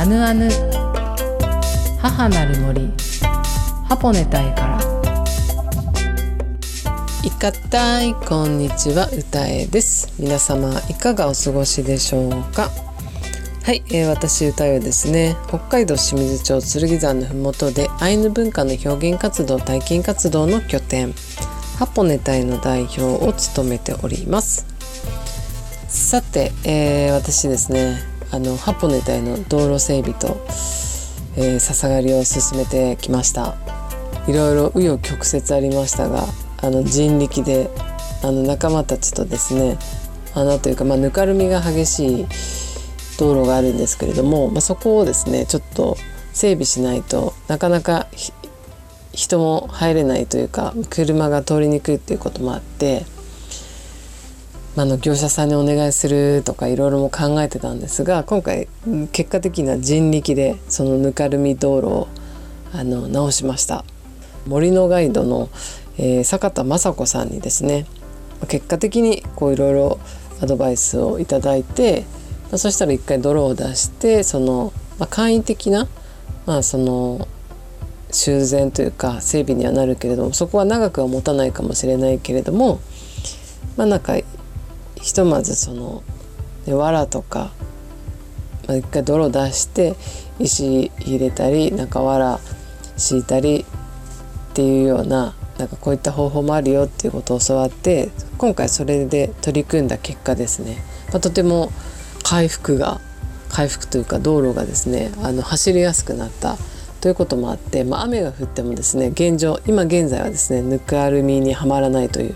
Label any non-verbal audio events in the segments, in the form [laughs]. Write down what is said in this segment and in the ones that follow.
アヌアヌ。母なる森。ハポネタイから。いかたいこんにちは。歌えです。皆様いかがお過ごしでしょうか？はい、えー、私歌えですね。北海道清水町剣山のふもとでアイヌ文化の表現活動体験活動の拠点。ハポネタイの代表を務めております。さて、えー、私ですね。あのハポネタイの道路整備と、えー、笹刈りを進めてきました。いろいろ紆余曲折ありましたがあの人力であの仲間たちとですね穴というか、まあ、ぬかるみが激しい道路があるんですけれども、まあ、そこをですねちょっと整備しないとなかなか人も入れないというか車が通りにくいっていうこともあって、あ、の業者さんにお願いするとかいろいろも考えてたんですが今回結果的には人力でそのぬかるみ道路をあの直しました。森のガイドの、えー、坂田雅子さんにですね結果的にこういろいろアドバイスをいただいて、そしたら一回泥を出してその、まあ、簡易的な、まあ、その修繕というか整備にはなるけれどもそこは長くは持たないかもしれないけれどもまあなんかひとまずその、ね、藁とか、まあ、一回泥出して石入れたりなんか藁敷いたりっていうようななんかこういった方法もあるよっていうことを教わって今回それで取り組んだ結果ですね、まあ、とても回復が回復というか道路がですねあの走りやすくなったということもあって、まあ、雨が降ってもですね現状今現在はですねぬくアルミにはまらないという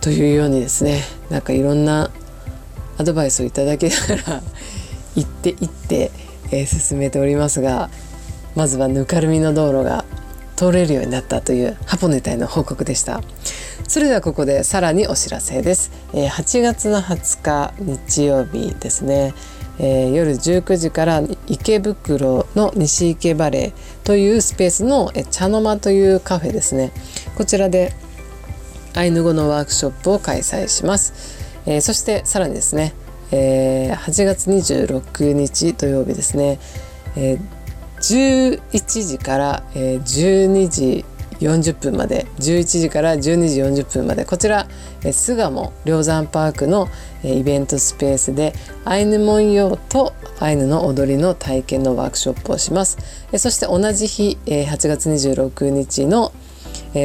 というようにですねなんかいろんなアドバイスをいただきながら [laughs] 行って行って、えー、進めておりますがまずはぬかるみの道路が通れるようになったというハポネタへの報告でした。それではここでさらにお知らせです、えー、8月の20日日曜日ですね。えー、夜19時から池袋の西池バレーというスペースの茶の間というカフェですね。こちらでアイヌ語のワークショップを開催します、えー、そしてさらにですね、えー、8月26日土曜日ですね、えー、11時から、えー、12時40分まで11時から12時40分までこちら巣鴨梁山パークのイベントスペースでアイヌ文様とアイヌの踊りの体験のワークショップをします。そして同じ日8月26日の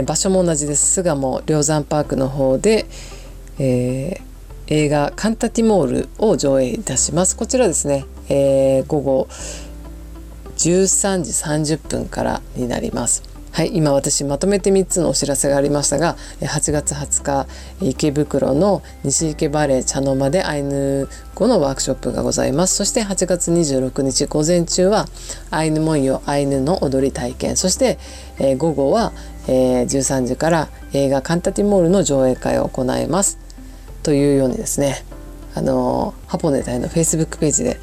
場所も同じです。巣鴨梁山パークの方で、えー、映画「カンタティモール」を上映いたします。こちらですね、えー、午後13時30分からになります。はい、今私まとめて3つのお知らせがありましたが8月20日池袋の西池バレー茶の間でアイヌ語のワークショップがございます。そして8月26日午前中はアイヌ文様アイヌの踊り体験。そして、えー、午後は、えー、13時から映画カンタティモールの上映会を行います。というようにですねあのハポネタイのフェイスブックページで、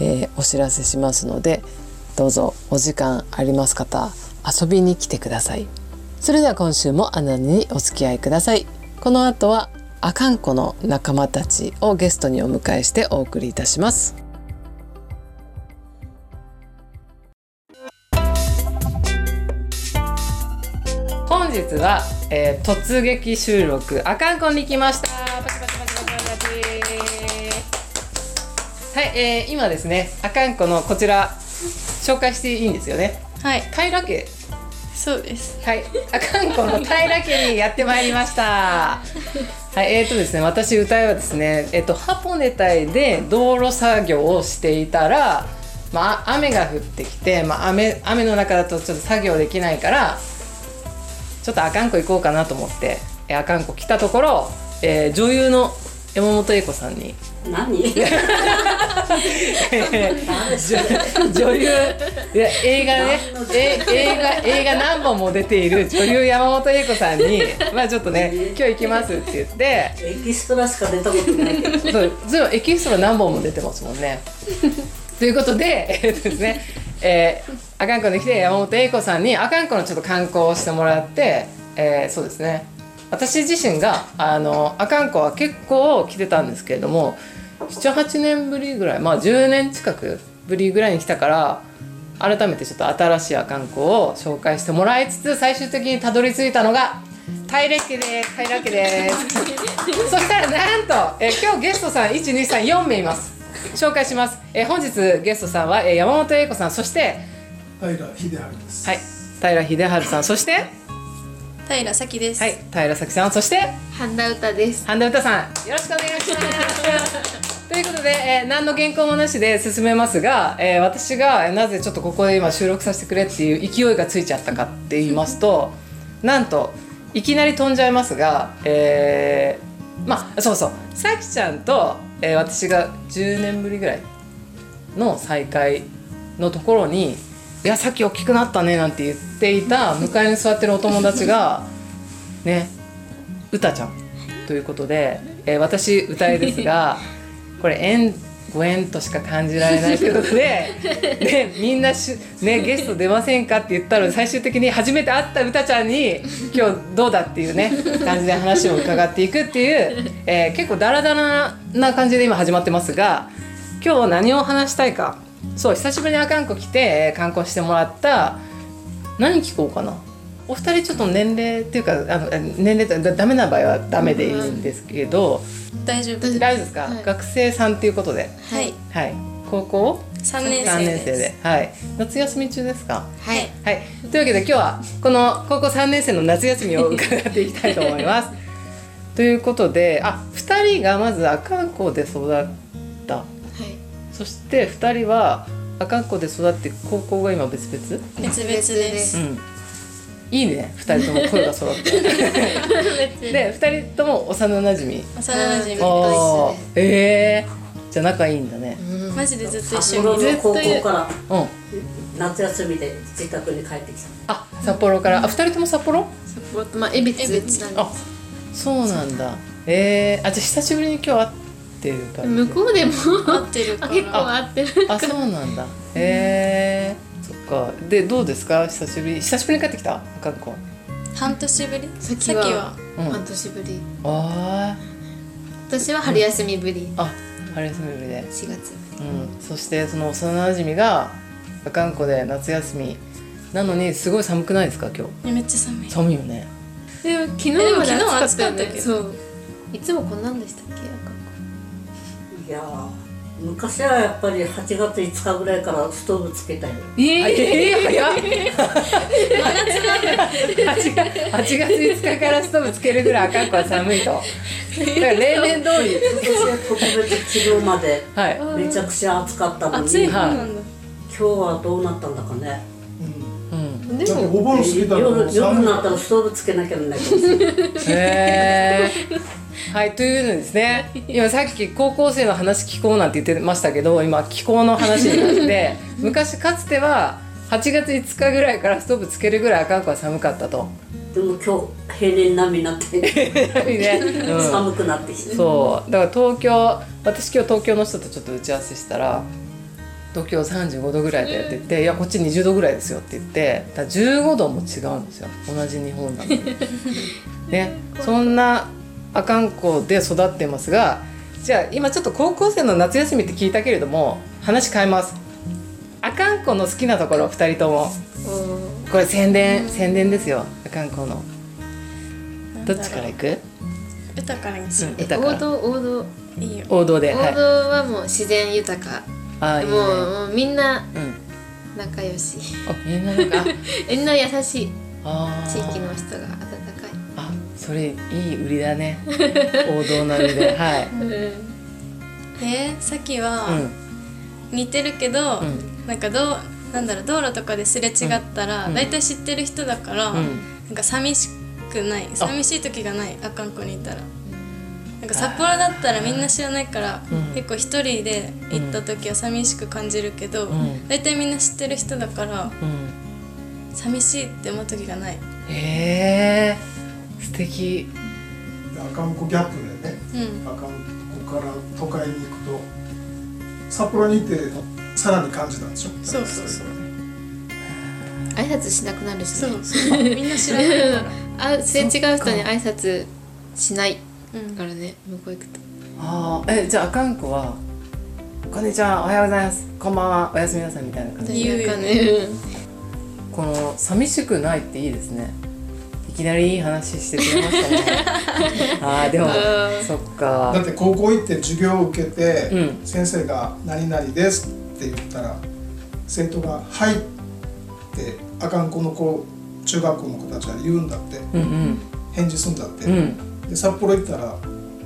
えー、お知らせしますのでどうぞお時間あります方遊びに来てください。それでは今週もアナにお付き合いください。この後はアカンコの仲間たちをゲストにお迎えしてお送りいたします。本日は、えー、突撃収録。アカンコに来ました。はい、えー、今ですねアカンコのこちら紹介していいんですよね。はい。平家そうです。はい。あかんこの平家にやってまいりました。はい。えーとですね私歌いはですねえっ、ー、とハポネタイで道路作業をしていたらまあ雨が降ってきて、まあ雨、雨の中だとちょっと作業できないからちょっとあかんこ行こうかなと思ってあかんこ来たところ、えー、女優の山本英子さんに何？女優。いや映画ね。え映画映画何本も出ている女優山本英子さんに「[laughs] まあちょっとね今日行きます」って言って。エキストラしか出たことない。けどそうそうエキストラ何本も出てますもんね。[laughs] ということでえですねえー、あかんこに来て山本英子さんにあかんこのちょっと観光をしてもらって、えー、そうですね。私自身があのあかんこは結構来てたんですけれども78年ぶりぐらいまあ10年近くぶりぐらいに来たから改めてちょっと新しい阿寒湖を紹介してもらいつつ最終的にたどり着いたのが平家です平家ですそしたらなんとえ今日ゲストさん1234名います紹介しますえ本日ゲストさんはえ山本英子さんそして平秀治です。はい平秀治さんそして平咲です。はい平咲さんそして半田歌です。半田歌さんよろしくお願いします。[laughs] ということで、えー何の原稿もなしで進めますが、えー私がなぜちょっとここで今収録させてくれっていう勢いがついちゃったかって言いますとなんといきなり飛んじゃいますが、えーまあそうそうさきちゃんと、えー私が10年ぶりぐらいの再会のところに「いやさっき大きくなったね」なんて言っていた向かいに座ってるお友達がねうたちゃんということで、えー私歌えですがこれ縁ご縁としか感じられないということで、[laughs] ね、みんなし、ね、ゲスト出ませんかって言ったので最終的に初めて会ったうたちゃんに今日どうだっていうね感じで話を伺っていくっていう、えー結構ダラダラな感じで今始まってますが今日何を話したいか。そう久しぶりに阿寒湖来てえー観光してもらった何聞こうかなお二人ちょっと年齢っていうかあのえ年齢ってだダメな場合はダメでいいんですけど、大丈夫。大丈夫。大丈夫ですか、はい。学生さんっていうことで。はい。はい。高校？三年3生です。年生で。はい。夏休み中ですか？はい。はい。というわけで今日はこの高校3年生の夏休みを伺っていきたいと思います。[laughs] ということであ二人がまず阿寒湖で育った。はい。そして二人は阿寒湖で育って高校が今別々？別々です。うんいいね二人とも声が揃って。[laughs] で二人とも幼馴染。幼馴染ああええじゃあ仲いいんだね。マジでずっと一札緒に。幌の高校からうん。夏休みで自宅に帰ってきた。あ札幌から。あ二人とも札幌？札幌とまあ恵比寿。なんです。あそうなんだ。えー、あじゃあ久しぶりに今日会ってる感じ。向こうでも。合ってるかあ結構ら。合ってる。あそうなんだ。えー、そっかでどうですか？久しぶり久しぶりに帰ってきた？学校半年ぶり？先はさっきは。うん半年ぶり。あ私は春休みぶり。ーあ春休みぶりで4月ぶうんそしてその幼馴染が阿寒湖で夏休みなのにすごい寒くないですか？今日めっちゃ寒い。寒いよねり。でも昨日まで昨日暑かったよね。暑かったけどそう。いつもこんなんでしたっけ？いやー昔はやっぱり8月5日ぐらいからストーブつけたよええー、早っ。8月8月5日からストーブつけるぐらい赤ん子は寒いと。だから例年通り今年は特別昨日まではい。めちゃくちゃ暑かったのに暑い。今方なんだ。日はどうなったんだかね。うん。でだってもお盆過ぎたらも夜夜になったらストーブつけなきゃないかもしれない。へーはいというのですね今さっき高校生の話聞こうなんて言ってましたけど今気候の話になって [laughs] 昔かつては8月5日ぐらいからストーブつけるぐらい赤ん子は寒かったと。でも今日平年並みになって [laughs] ね。うん。寒くなってきて。そう。だから東京私今日東京の人とちょっと打ち合わせしたら東京35度ぐらいでって言って「いやこっち20度ぐらいですよ」って言ってだから15度も違うんですよ。同じ日本なのに。[laughs] ね。そんな阿寒湖で育ってますがじゃあ今ちょっと高校生の夏休みって聞いたけれども話変えます。阿寒湖の好きなところ2人ともおこれ宣伝宣伝ですよ阿寒湖のどっちから行く？豊かにしようん豊か王道王道。う。いいよ。王道で王はい道はもう自然豊か。あーいいねもうもうみんなうん仲良し。あみんななんか？[laughs] みんな優しい。地域の人がそれいい売りだね。[laughs] 王道な売りで。はい。えー、さっきうはん。似てるけど、うん。なんかどうなんだろう道路とかですれ違ったら、うん。大体知ってる人だから、うん。なんか寂しくない。寂しい時がない。あかんこにいたら。なんか札幌だったらみんな知らないから、うん。結構一人で行った時は寂しく感じるけど、ん。大体みんな知ってる人だからうん。寂しいって思う時がない。へえ素敵。阿寒湖ギャップでね。うん。阿寒湖から都会に行くと札幌に行ってさらに感じたんでしょ？そうそうそう。挨拶しなくなるしね。そう。[laughs] そう。みんな知らないから。あすれ違う人に挨拶しないうんからね向こう行くと。あーえじゃああかんこはこんにちはおはようございます。こんばんは。おやすみなさいみたいな感じで。言うかね。ね。この寂しくないっていいですね。いきなりいい話してくれましたね。[laughs] あーでもうん。そっか。だって高校行って授業を受けて、うん。先生が「何々です」って言ったら生徒が「はい」ってあかん子の子中学校の子たちが言うんだって。うんうん。返事するんだって、うん。で札幌行ったら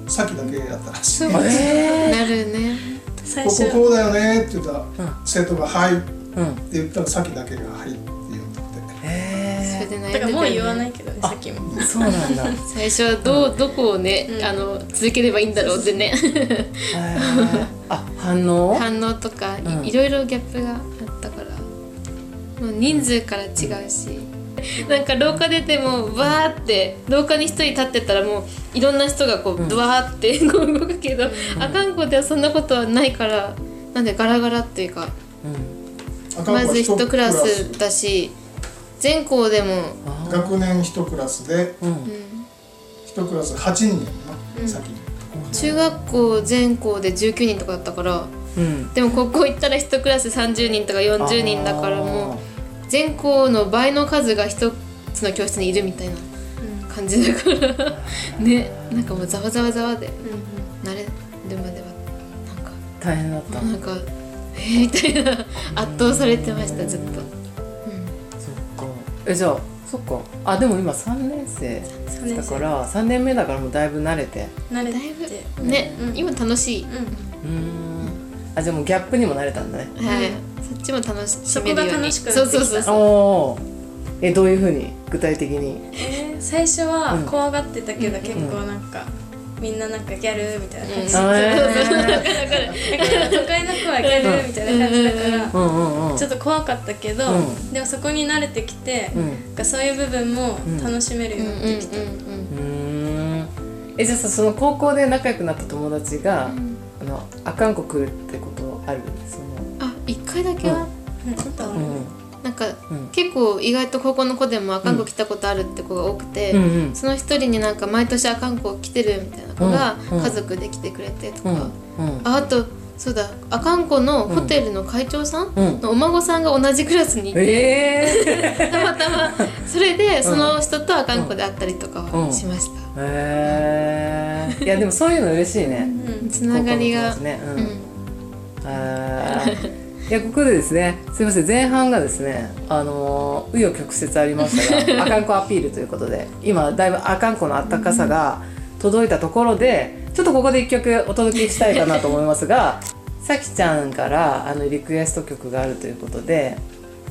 さっきだけやったらしい。そうこえなるね。最初ここうだよねって言ったら、ん。生徒が「はい」って言ったらさっきだけが「はい」で悩んでだからもう言わいないけどねさっきも。えそうなんだ。[laughs] 最初はどうどこをね、うん。あの続ければいいんだろうってね。あ反応？[laughs] 反応とかい,、うん。いろいろギャップがあったから。もう人数から違うし、なんか廊下出てもバーって廊下に一人立ってたらもういろんな人がこうバーって [laughs] 動くけど、あかんこではそんなことはないからなんでガラガラっていうかまず一クラスだし全校でも、学年一クラスで。一クラス8人やな、先に。中学校全校で19人とかだったから。うん。でも高校行ったら一クラス30人とか40人だからもう全校の倍の数が一つの教室にいるみたいな感じだから。[laughs] ね。なんかもうざわざわざわで。慣れるまではなんか。大変だった。なんかえー、みたいな。圧倒されてましたずっと、えじゃあそっか。あでも今3年生3年生だから3年目だからもうだいぶ慣れて。慣れだいてぶね、うん今楽しい、うーん。あじゃあもうギャップにも慣れたんだね。はい、そっちも楽しそこがめるように。楽しくなってきた。そうそうそうそう。おおえどういうふうに具体的に？えー最初はうん。怖がってたけど、結構なんか、みんななんかギャルみたいな感じ、だから都会の子はギャルみたいな感じだから、ちょっと怖かったけど、うん。でもそこに慣れてきて、そういう部分も楽しめるようになってきた、えじゃあさその高校で仲良くなった友達が、あのあかんこ来るってことある？その。あ一回だけは、うん。ちょっとある。うんなんか、うん。結構意外と高校の子でもあかんこ来たことあるって子が多くて、うん。うんその一人になんか毎年あかんこ来てるみたいな子がうん。うん。家族で来てくれてとか、うん。うん。ああとそうだあかんこのホテルの会長さんうん。のお孫さんが同じクラスにいて、え [laughs] たまたまそれでその人とあかんこで会ったりとかはしました、ー、へえいやでもそういうの嬉しいね、つながりが、ね。うん。うん。あーいやここでですねすいません前半がですねあのー紆余曲折ありましたが [laughs] あかんこアピールということで今だいぶあかんこのあったかさが届いたところでちょっとここで一曲お届けしたいかなと思いますが [laughs] さきちゃんからあのリクエスト曲があるということで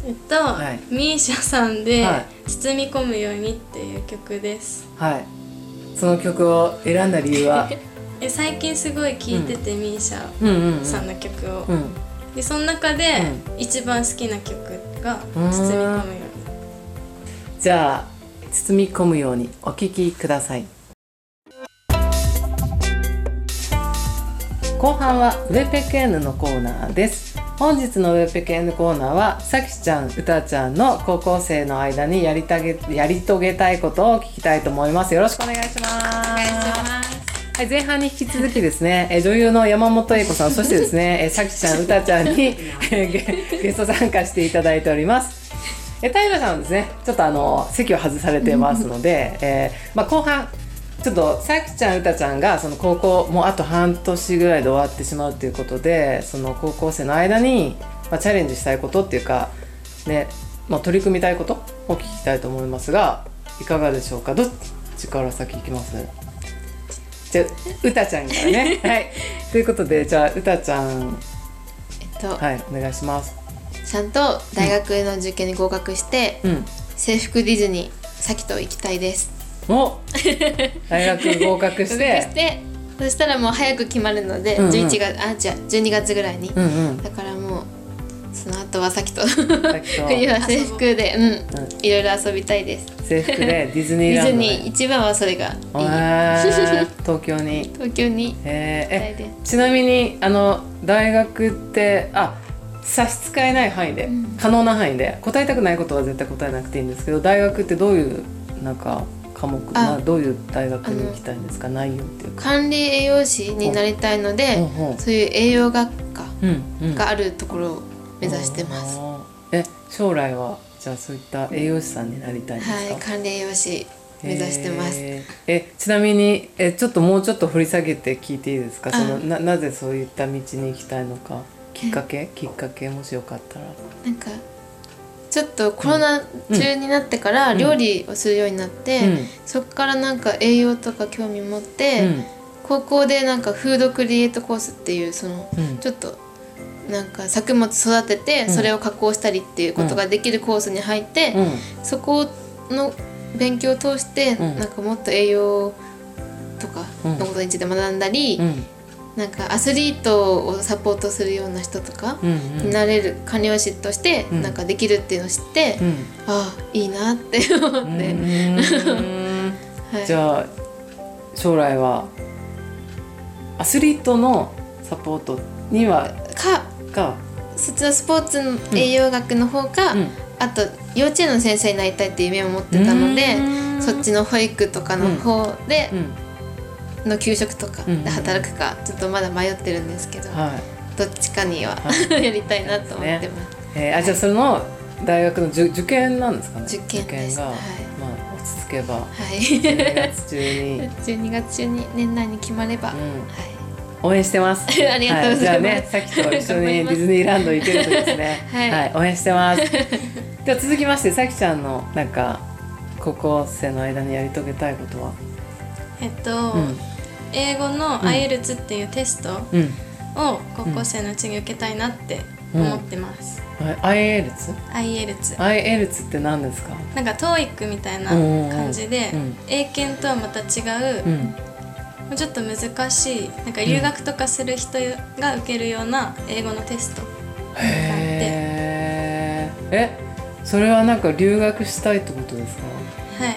えっと、はい。ミーシャさんでは「包み込むように」っていう曲です。はい。その曲を選んだ理由は？[laughs] え最近すごい聴いてて、ミーシャうんうんうん。さん。の曲を、うんでその中で一番好きな曲が「包み込むように」じゃあ包み込むようにお聴きください。後半はウェペケンヌのコーナーです。本日のウェペケンヌコーナーはさきちゃんうたちゃんの高校生の間にやりたげやり遂げたいことを聞きたいと思います。よろしくお願いします。はい、前半に引き続きですね、え女優の山本英子さん、そしてですね、えさきちゃん、うたちゃんにえゲ [laughs] ゲスト参加していただいております。え平さんはですね、ちょっとあの席を外されてますので、えーまあ、後半ちょっとさきちゃんうたちゃんがその高校もうあと半年ぐらいで終わってしまうということでその高校生の間に、まあ、チャレンジしたいことっていうかね、まあ、取り組みたいことを聞きたいと思いますがいかがでしょうか？どっちから先いきます？じゃあうたちゃんからね。[laughs] はい。ということでじゃあうたちゃん。えっと、はいお願いします。ちゃんと大学の受験に合格して、うん。制服ディズニーさきと行きたいです。お。大学合格して。してそしたらもう早く決まるので、うんうん。11月あじゃあ12月ぐらいに、うんうん。だからその後はさきと。きと。冬は制服で。うん、いろいろ遊びたいです。制服で [laughs] ディズニーディズランドに。ニー一番はそれが [laughs] 東京に。東京に。えー。えちなみにあの大学ってあ差し支えない範囲で、可能な範囲で答えたくないことは絶対答えなくていいんですけど大学ってどういうなんか科目あ。などういう大学に行きたいんですか？内容っていうか。管理栄養士になりたいので、そういう栄養学科うん。うんがあるところを目指してます、え将来はじゃあそういった栄養士さんになりたいんですか、はい管理栄養士目指してます。へー。えちなみにえちょっともうちょっと掘り下げて聞いていいですか？あ。そのななぜそういった道に行きたいのか？きっかけ？きっかけ？もしよかったら。なんかちょっとコロナ中になってから料理をするようになって、うん。そこからなんか栄養とか興味持って、うん。高校でなんかフードクリエイトコースっていうそのうん。ちょっとなんか作物育ててうん。それを加工したりっていうことができるコースに入って、うん。そこの勉強を通して、うん。なんかもっと栄養とかのことについて学んだり、うん。なんかアスリートをサポートするような人とかうんになれる管理栄養士としてうん。なんかできるっていうのを知って、うん。ああいいなって思って、[laughs] はい、じゃあ将来はアスリートのサポートにはかが、そっちのスポーツの栄養学の方か、うん。あと幼稚園の先生になりたいっていう夢を持ってたのでそっちの保育とかの方でう、ん。の給食とかうん。で働くかちょっとまだ迷ってるんですけど、はい。どっちかにはは [laughs] やりたいなと思ってます。えーあじゃあその大学の受受験なんですかね？受験が、はい。まあ落ち着けば。はい。12月中に、[laughs] 12月中に年内に決まれば、うん。はい応援してます。[laughs] ありがとうございます。はじゃあねさっきと一緒にディズニーランド行けるとですね。[laughs] はい。応援してます。[laughs] では続きましてさきちゃんのなんか高校生の間にやり遂げたいことは？えっと、うん。英語の IELTS っていうテストうん。を高校生のうちに受けたいなって思ってます、はい IELTS? IELTS IELTS って何ですか？なんか TOEIC みたいな感じで、うん英検とはまた違う、もうん。うちょっと難しい。なんか留学とかする人が受けるような英語のテスト、へー。えそれはなんか留学したいってことですか？はい。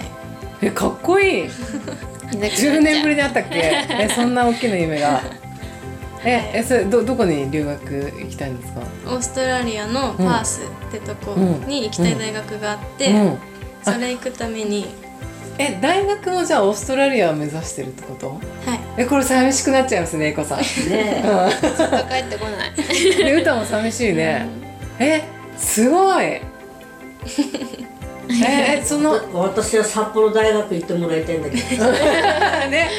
えかっこいい。[laughs] 10年ぶりに会ったっけ？[laughs] えそんな大きな夢が。[laughs] ええそれどどこに留学行きたいんですか？オーストラリアのパースってとこに行きたい大学があって、うん。それ行くためにえ大学もじゃあオーストラリアを目指してるってこと？はい。えこれ寂しくなっちゃいますね英子さん。ね [laughs] ちょっと帰ってこない。で歌も寂しいね。えすごい。[laughs] えその私は札幌大学行ってもらいたいんだけど。[laughs] ね。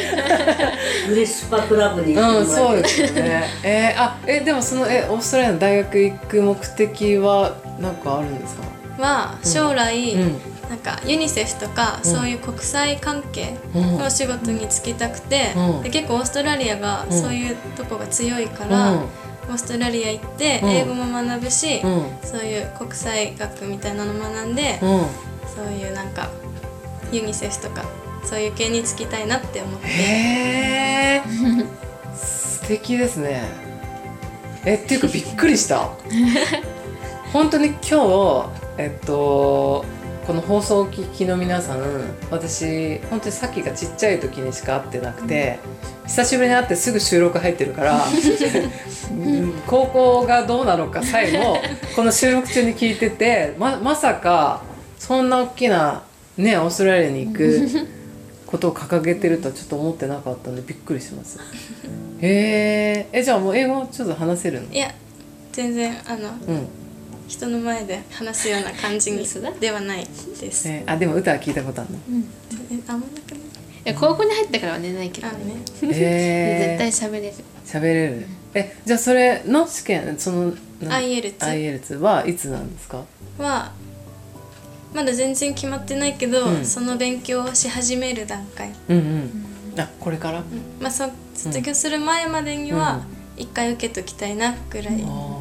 グリスパクラブに行ってもらうんい。たい、そうですよね。えーあえでもそのえオーストラリアの大学行く目的はなんかあるんですか？は将来、うんなんかユニセフとか、うん。そういう国際関係うん。の仕事に就きたくて、うん。で結構オーストラリアがうん。そういうとこが強いから、うん。オーストラリア行ってうん。英語も学ぶし、うん。そういう国際学みたいなの学んで、うん。そういうなんかユニセフとかそういう系に就きたいなって思って。へえ素敵ですね。えっていうかびっくりした。[laughs] 本当に今日えっとこの放送をお聞きの皆さん私本当にさっきがちっちゃい時にしか会ってなくて久しぶりに会ってすぐ収録入ってるからうん高校がどうなのかさえもこの収録中に聞いててままさかそんな大きなねオーストラリアに行く [laughs] ことを掲げてるとはちょっと思ってなかったんでびっくりします。へええじゃあもう英語ちょっと話せるの？いや全然あのうん。人の前で話すような感じにではないです。えーあでも歌は聞いたことあるの？えあんまなくない？いや高校に入ってからは寝ないけどあね。ねへえ絶対喋れる。喋れる。えじゃあそれの試験そのな IELTS IELTS はいつなんですか？はまだ全然決まってないけど、うんその勉強をし始める段階、うんうん。あこれから？まあ、そ卒業する前までには一回受けときたいなぐらいああ。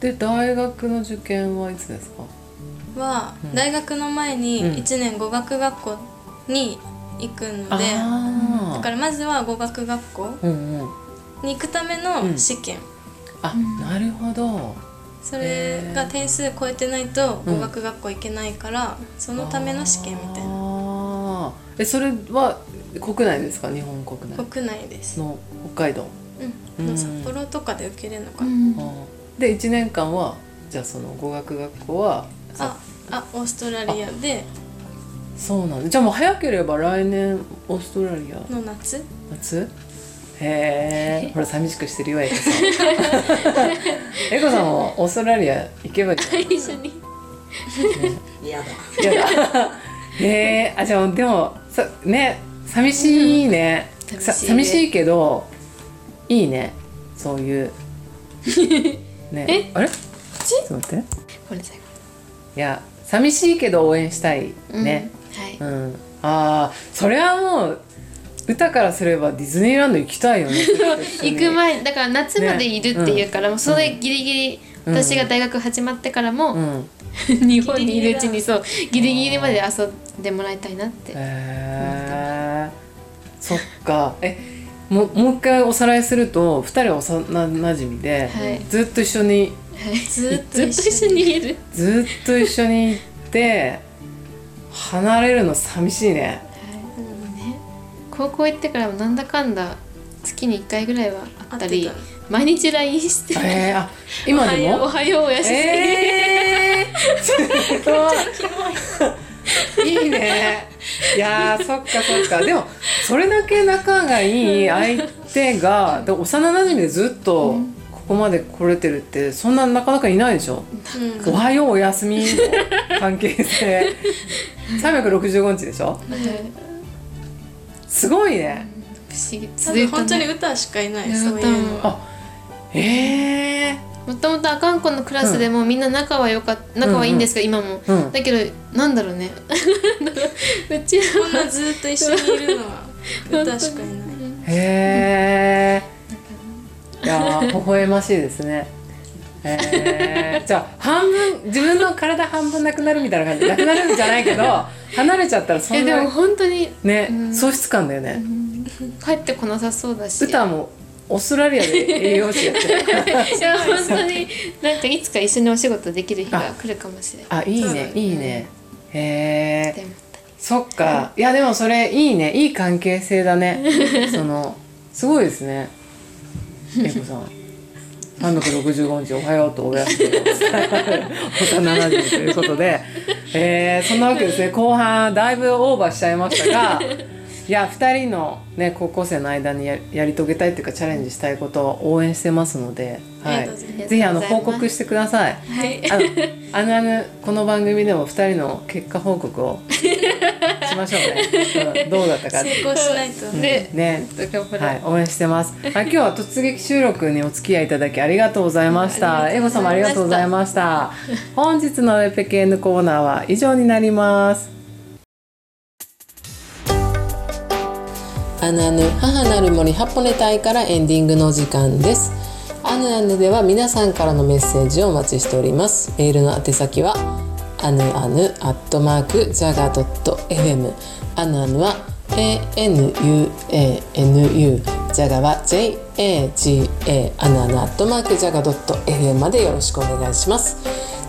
で大学の受験はいつですか？は、大学の前にうん。1年語学学校に行くので、あだからまずは語学学校うんうん。に行くための試験、あなるほど。それが点数超えてないと語学学校行けないから、そのための試験みたいな。えそれは国内ですか？日本国内。国内です、の北海道、うん。うん。札幌とかで受けれるのかな、で1年間はじゃあその語学学校はああオーストラリアで。そうなんだ。じゃあもう早ければ来年オーストラリア。の夏？夏？へえ。[laughs] ほら寂しくしてるよエコさん。[laughs] エコさんもオーストラリア行けばいいじゃん一緒に。嫌だ。いやだ。へえ。あじゃあでもさね寂しいね、さ寂しいね。寂しいけどいいね。そういう [laughs] ねあれ？ち？ょっと待って。ごめんなさいいや寂しいけど応援したい。ね、はい。うん。ああそれはもう歌からすればディズニーランド行きたいよね。[laughs] 行く前だから夏までいるっていうから、もうそれギリギリ、うん私が大学始まってからも、うん。[laughs] 日本にいるうちにそうギリギリまで遊んでもらいたいなって、へえそっか。えもうもう一回おさらいすると2人は幼なじみで、はい。ずっと一緒にずっとずっと一緒にいる。ずっと一緒に行って離れるの寂しいね。高校行ってからもなんだかんだ月に1回ぐらいはあったり毎日 LINE して。えー、あ今でも？おはようおはようおやすみ、えー、[laughs] いいいね。いやーそっかそっか。でもそれだけ仲がいい相手がで幼なじみでずっとここまで来れてるってそんななかなかいないでしょ、うん。おはようおやすみの関係性。365日でしょ？すごいね。不思議。本当にね歌しかいないそういうのは。あええもともとあかんこのクラスでもみんな仲は良かっ仲はいいんですけど、今も、うんだけどなんだろうね。[laughs] うちらこんなずっと一緒にいるのは歌しかいないへえ。いやー微笑ましいですね。へえ。じゃあ半分自分の体半分なくなるみたいな感じ。なくなるんじゃないけど離れちゃったらそんえでもな本当にね、うん。喪失感だよね。帰ってこなさそうだし。歌もオーストラリアで栄養士やってる。いや本当になんかいつか一緒にお仕事できる日が来るかもしれないあいいねいいね。へえ。そっか。いやでもそれいいねいい関係性だね。[laughs] そのすごいですね。えこさん。365日おはようとおやすみを幼なじみということで、えーそんなわけですね後半だいぶオーバーしちゃいましたがいや2人の、ね、高校生の間にややり遂げたいっていうかチャレンジしたいことを応援してますので、はい。ぜひあの報告してください。はい。あのあぬあぬこの番組でも2人の結果報告をしましょうね、うんどうだったか成功しないと。でね。頑張ろうはい、応援してます。はい、今日は突撃収録にお付き合いいただきありがとうございました。エゴ様ありがとうございました。本日のエペケンヌコーナーは以上になります。アヌアヌ母なる森ハポネ隊からエンディングの時間です。アヌアヌでは皆さんからのメッセージをお待ちしております。メールの宛先はアヌアヌアットマークジャガドット FM アヌアヌは ANUANU ジャガは JAGA アヌアヌアットマークジャガドット FM までよろしくお願いします。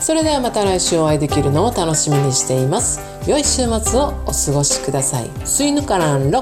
それではまた来週お会いできるのを楽しみにしています。良い週末をお過ごしください。スイヌカランロ